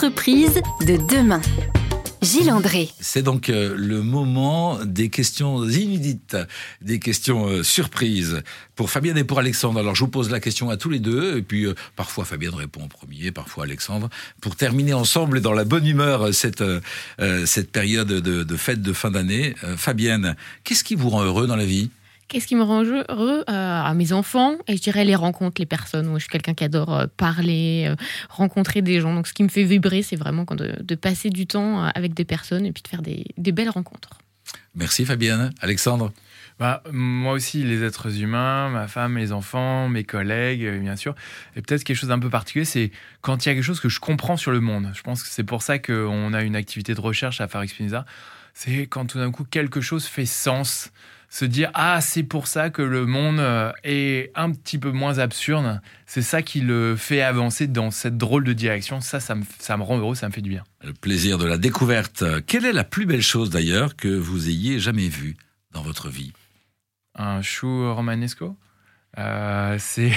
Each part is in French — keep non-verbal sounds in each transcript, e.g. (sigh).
De demain. Gilles André. C'est donc euh, le moment des questions inédites, des questions euh, surprises pour Fabienne et pour Alexandre. Alors je vous pose la question à tous les deux, et puis euh, parfois Fabienne répond en premier, parfois Alexandre, pour terminer ensemble dans la bonne humeur cette, cette période de, de fête de fin d'année. Fabienne, qu'est-ce qui vous rend heureux dans la vie? Qu'est-ce qui me rend heureux euh, À mes enfants, et je dirais les rencontres, les personnes. Moi, je suis quelqu'un qui adore euh, parler, euh, rencontrer des gens. Donc, ce qui me fait vibrer, c'est vraiment de, passer du temps avec des personnes et puis de faire des, belles rencontres. Merci Fabienne. Alexandre? Bah, moi aussi, les êtres humains, ma femme, mes enfants, mes collègues, bien sûr. Et peut-être quelque chose d'un peu particulier, c'est quand il y a quelque chose que je comprends sur le monde. Je pense que c'est pour ça qu'on a une activité de recherche à Far Spinoza. C'est quand tout d'un coup quelque chose fait sens se dire ah c'est pour ça que le monde euh, est un petit peu moins absurde. C'est ça qui le fait avancer dans cette drôle de direction. Ça, ça me, ça me rend heureux, ça me fait du bien. Le plaisir de la découverte. Quelle est la plus belle chose d'ailleurs que vous ayez jamais vue dans votre vie? Un chou romanesco? Euh, c'est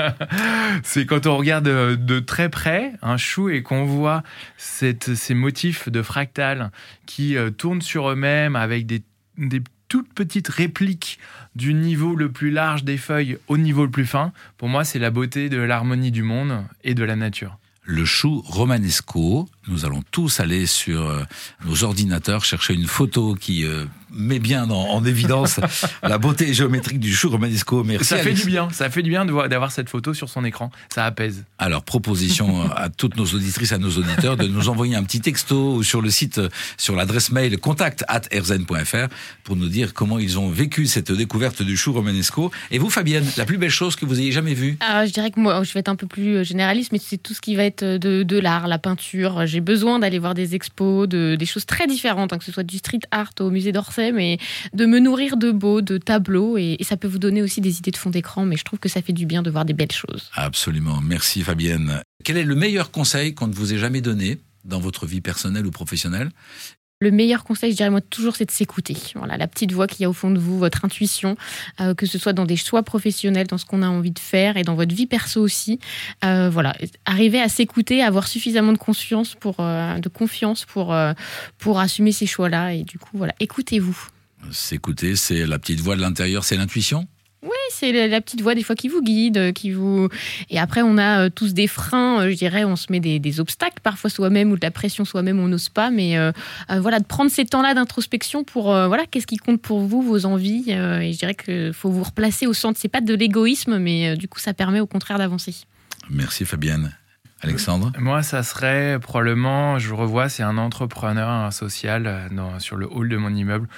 (laughs) c'est quand on regarde de, très près un chou et qu'on voit cette, ces motifs de fractal qui euh, tournent sur eux-mêmes avec des, des toute petite réplique du niveau le plus large des feuilles au niveau le plus fin, pour moi, c'est la beauté de l'harmonie du monde et de la nature. Le chou romanesco, nous allons tous aller sur euh, nos ordinateurs chercher une photo qui euh, met bien en, évidence (laughs) la beauté géométrique du chou romanesco. Merci. Ça fait du bien, ça fait du bien d'avoir cette photo sur son écran, ça apaise. Alors, proposition (laughs) à toutes nos auditrices, à nos auditeurs, de nous envoyer un petit texto sur le site, sur l'adresse mail contact at rzn.fr pour nous dire comment ils ont vécu cette découverte du chou romanesco. Et vous, Fabienne, la plus belle chose que vous ayez jamais vue? Ah, Je dirais que moi, je vais être un peu plus euh, généraliste, mais c'est tout ce qui va être de, de l'art, la peinture. J'ai besoin d'aller voir des expos, de, des choses très différentes, hein, que ce soit du street art au musée d'Orsay mais de me nourrir de beaux, de tableaux. Et, ça peut vous donner aussi des idées de fond d'écran, mais je trouve que ça fait du bien de voir des belles choses. Absolument. Merci Fabienne. Quel est le meilleur conseil qu'on ne vous ait jamais donné dans votre vie personnelle ou professionnelle? Le meilleur conseil, je dirais moi toujours, c'est de s'écouter. Voilà, la petite voix qu'il y a au fond de vous, votre intuition, euh, que ce soit dans des choix professionnels, dans ce qu'on a envie de faire et dans votre vie perso aussi. Euh, voilà, arriver à s'écouter, avoir suffisamment de conscience pour, euh, de confiance pour pour assumer ces choix-là. Et du coup, voilà, écoutez-vous. S'écouter, c'est la petite voix de l'intérieur, c'est l'intuition? C'est la petite voix des fois qui vous guide, euh, qui vous. Et après, on a euh, tous des freins. Euh, je dirais, on se met des, obstacles parfois soi-même ou de la pression soi-même, on n'ose pas. Mais voilà, de prendre ces temps-là d'introspection pour voilà, qu'est-ce qui compte pour vous, vos envies. et je dirais qu'il faut vous replacer au centre. C'est pas de l'égoïsme, mais du coup, ça permet au contraire d'avancer. Merci Fabienne. Alexandre? Moi, ça serait probablement, je revois, c'est un entrepreneur, un social sur le hall de mon immeuble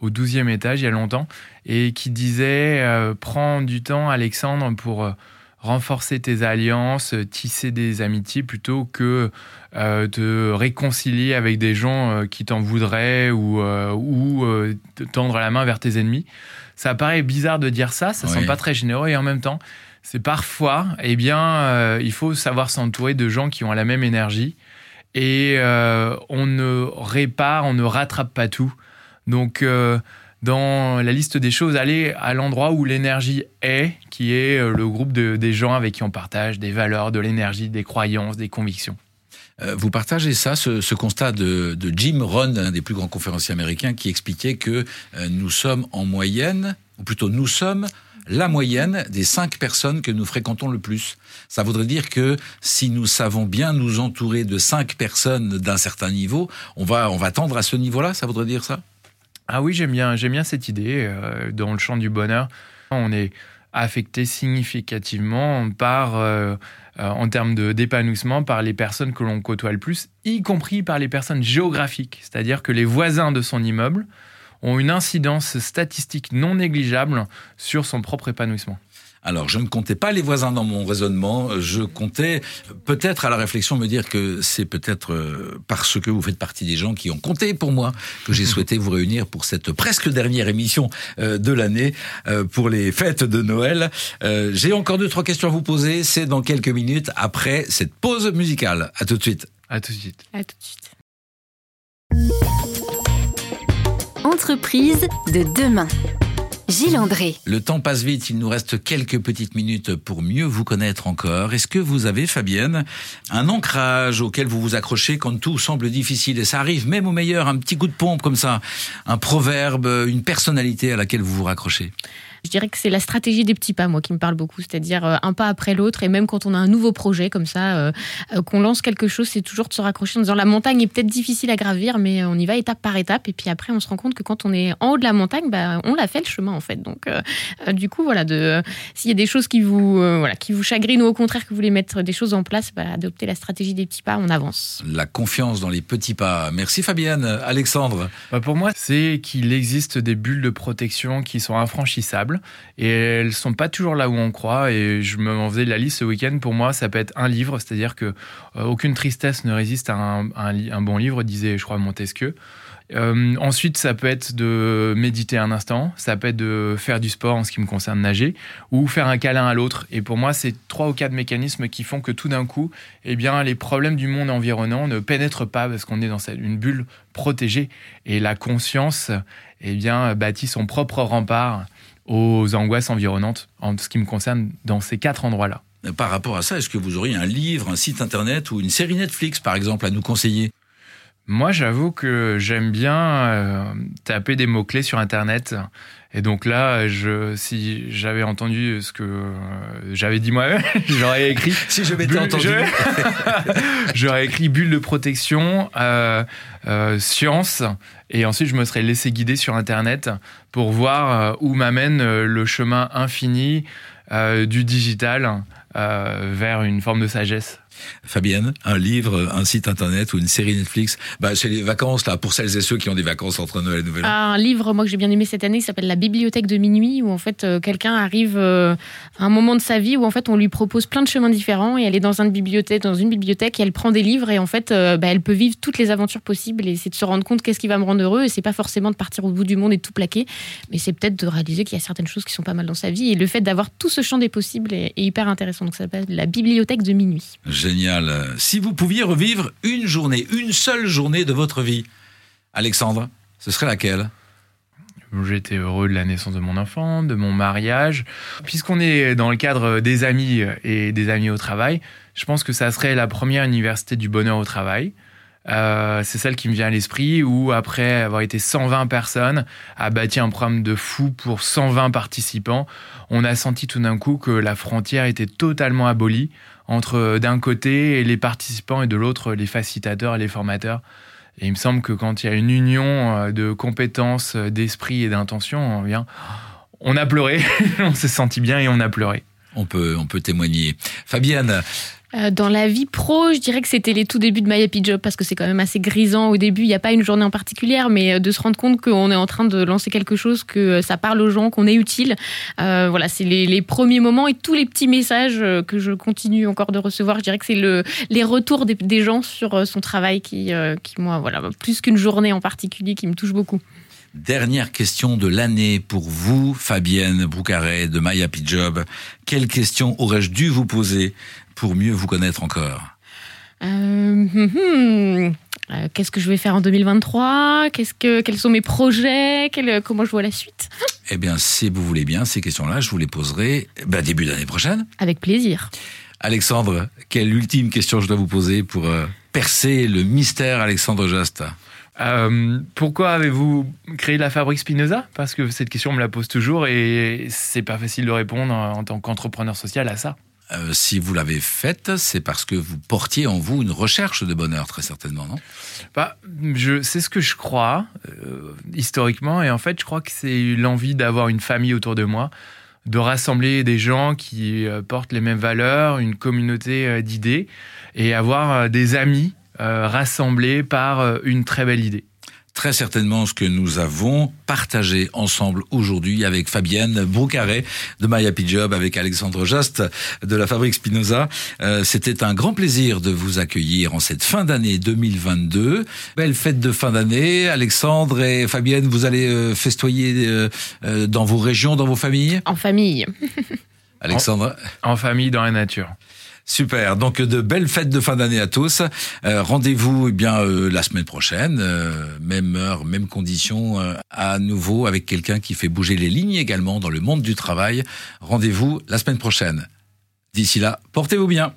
au 12e étage il y a longtemps et qui disait euh, Prends du temps, Alexandre, pour euh, renforcer tes alliances, tisser des amitiés plutôt que euh, te réconcilier avec des gens qui t'en voudraient ou, ou tendre la main vers tes ennemis. Ça paraît bizarre de dire ça, ça ne semble pas très généreux et en même temps, c'est parfois, eh bien, il faut savoir s'entourer de gens qui ont la même énergie et on ne répare, on ne rattrape pas tout. Donc, euh, dans la liste des choses, aller à l'endroit où l'énergie est, qui est euh, le groupe des gens avec qui on partage des valeurs, de l'énergie, des croyances, des convictions. Euh, vous partagez ça, ce, constat de, Jim Rohn, un des plus grands conférenciers américains, qui expliquait que nous sommes en moyenne, ou plutôt nous sommes la moyenne des cinq personnes que nous fréquentons le plus. Ça voudrait dire que si nous savons bien nous entourer de cinq personnes d'un certain niveau, on va, on va tendre à ce niveau-là, ça voudrait dire ça? Ah oui, j'aime bien, cette idée. Euh, dans le champ du bonheur, on est affecté significativement par, euh, euh, en termes d'épanouissement, par les personnes que l'on côtoie le plus, y compris par les personnes géographiques. C'est-à-dire que les voisins de son immeuble ont une incidence statistique non négligeable sur son propre épanouissement. Alors, je ne comptais pas les voisins dans mon raisonnement. Je comptais peut-être à la réflexion me dire que c'est peut-être euh, parce que vous faites partie des gens qui ont compté pour moi que j'ai (laughs) souhaité vous réunir pour cette presque dernière émission euh, de l'année euh, pour les fêtes de Noël. J'ai encore deux trois questions à vous poser. C'est dans quelques minutes après cette pause musicale. À tout de suite. À tout de suite. À tout de suite. Entreprise de demain. Gilles André. Le temps passe vite, il nous reste quelques petites minutes pour mieux vous connaître encore. Est-ce que vous avez, Fabienne, un ancrage auquel vous vous accrochez quand tout semble difficile Et ça arrive même au meilleur, un petit coup de pompe comme ça, un proverbe, une personnalité à laquelle vous vous raccrochez? Je dirais que c'est la stratégie des petits pas, moi, qui me parle beaucoup. C'est-à-dire euh, un pas après l'autre. Et même quand on a un nouveau projet comme ça, euh, euh, qu'on lance quelque chose, c'est toujours de se raccrocher en disant la montagne est peut-être difficile à gravir, mais on y va étape par étape. Et puis après, on se rend compte que quand on est en haut de la montagne, bah, on l'a fait le chemin, en fait. Donc, du coup, voilà, de, s'il y a des choses qui vous, voilà, qui vous chagrinent ou au contraire que vous voulez mettre des choses en place, bah, adoptez la stratégie des petits pas, on avance. La confiance dans les petits pas. Merci Fabienne. Alexandre bah, Pour moi, c'est qu'il existe des bulles de protection qui sont infranchissables et elles sont pas toujours là où on croit. Et je me faisais la liste ce week-end. Pour moi, ça peut être un livre, c'est-à-dire que euh, aucune tristesse ne résiste à un, un, bon livre, disait, je crois, Montesquieu. Euh, ensuite, ça peut être de méditer un instant, ça peut être de faire du sport en ce qui me concerne nager, ou faire un câlin à l'autre. Et pour moi, c'est trois ou quatre mécanismes qui font que tout d'un coup, eh bien, les problèmes du monde environnant ne pénètrent pas parce qu'on est dans une bulle protégée. Et la conscience, eh bien, bâtit son propre rempart aux angoisses environnantes, en ce qui me concerne, dans ces quatre endroits-là. Par rapport à ça, est-ce que vous auriez un livre, un site internet ou une série Netflix, par exemple, à nous conseiller? Moi, j'avoue que j'aime bien euh, taper des mots-clés sur Internet. Et donc là, je, si j'avais entendu ce que euh, j'avais dit moi-même, (laughs) j'aurais écrit. (laughs) si je m'étais entendu. (laughs) j'aurais écrit bulle de protection, euh, euh, science, et ensuite je me serais laissé guider sur Internet pour voir où m'amène le chemin infini du digital vers une forme de sagesse. Fabienne, un livre, un site internet ou une série Netflix? Bah, C'est les vacances, là, pour celles et ceux qui ont des vacances entre Noël et Nouvel An. Un livre, moi, que j'ai bien aimé cette année, qui s'appelle La bibliothèque de minuit, où en fait, euh, quelqu'un arrive euh, à un moment de sa vie où en fait, on lui propose plein de chemins différents et elle est dans une bibliothèque, dans une bibliothèque et elle prend des livres et en fait, euh, bah, elle peut vivre toutes les aventures possibles et c'est de se rendre compte qu'est-ce qui va me rendre heureux et c'est pas forcément de partir au bout du monde et de tout plaquer, mais c'est peut-être de réaliser qu'il y a certaines choses qui sont pas mal dans sa vie et le fait d'avoir tout ce champ des possibles est, est hyper intéressant. Donc ça s'appelle La bibliothèque de minuit. Génial si vous pouviez revivre une journée, une seule journée de votre vie, Alexandre, ce serait laquelle? J'étais heureux de la naissance de mon enfant, de mon mariage. Puisqu'on est dans le cadre des amis et des amis au travail, je pense que ça serait la première université du bonheur au travail. Euh, c'est celle qui me vient à l'esprit où après avoir été 120 personnes, a bâti un programme de fou pour 120 participants, on a senti tout d'un coup que la frontière était totalement abolie entre euh, d'un côté les participants et de l'autre les facilitateurs et les formateurs. Et il me semble que quand il y a une union euh, de compétences, euh, d'esprit et d'intention, eh on a pleuré, (laughs) on s'est senti bien et on a pleuré. On peut, on peut témoigner. Fabienne, euh, dans la vie pro, je dirais que c'était les tout débuts de My Happy Job parce que c'est quand même assez grisant au début. Il n'y a pas une journée en particulière, mais euh, de se rendre compte qu'on est en train de lancer quelque chose, que euh, ça parle aux gens, qu'on est utile. voilà, c'est les, premiers moments et tous les petits messages que je continue encore de recevoir. Je dirais que c'est le, les retours des, gens sur son travail qui, qui moi, voilà, plus qu'une journée en particulier, qui me touche beaucoup. Dernière question de l'année pour vous, Fabienne Broucaret de My Happy Job. Quelle question aurais-je dû vous poser pour mieux vous connaître encore? Euh, hum, hum. Euh, Qu'est-ce que je vais faire en 2023 Qu'est-ce que, Quels sont mes projets? Comment je vois la suite? Eh bien, si vous voulez bien, ces questions-là, je vous les poserai ben, début d'année prochaine. Avec plaisir. Alexandre, quelle ultime question je dois vous poser pour euh, percer le mystère Alexandre Jost pourquoi avez-vous créé la fabrique Spinoza? Parce que cette question on me la pose toujours et c'est pas facile de répondre en tant qu'entrepreneur social à ça. Euh, si vous l'avez faite, c'est parce que vous portiez en vous une recherche de bonheur, très certainement, non? Bah, C'est ce que je crois, euh, historiquement. Et en fait, je crois que c'est l'envie d'avoir une famille autour de moi, de rassembler des gens qui euh, portent les mêmes valeurs, une communauté d'idées, et avoir des amis rassemblés par une très belle idée très certainement ce que nous avons partagé ensemble aujourd'hui avec Fabienne Broucaret de My Happy Job, avec Alexandre Jost de la Fabrique Spinoza. Euh, c'était un grand plaisir de vous accueillir en cette fin d'année 2022. Belle fête de fin d'année. Alexandre et Fabienne, vous allez euh, festoyer euh, dans vos régions, dans vos familles? En famille. (laughs) Alexandre en famille, dans la nature. Super. Donc de belles fêtes de fin d'année à tous. Euh, Rendez-vous eh bien euh, la semaine prochaine, euh, même heure, même condition, euh, à nouveau avec quelqu'un qui fait bouger les lignes également dans le monde du travail. Rendez-vous la semaine prochaine. D'ici là, portez-vous bien.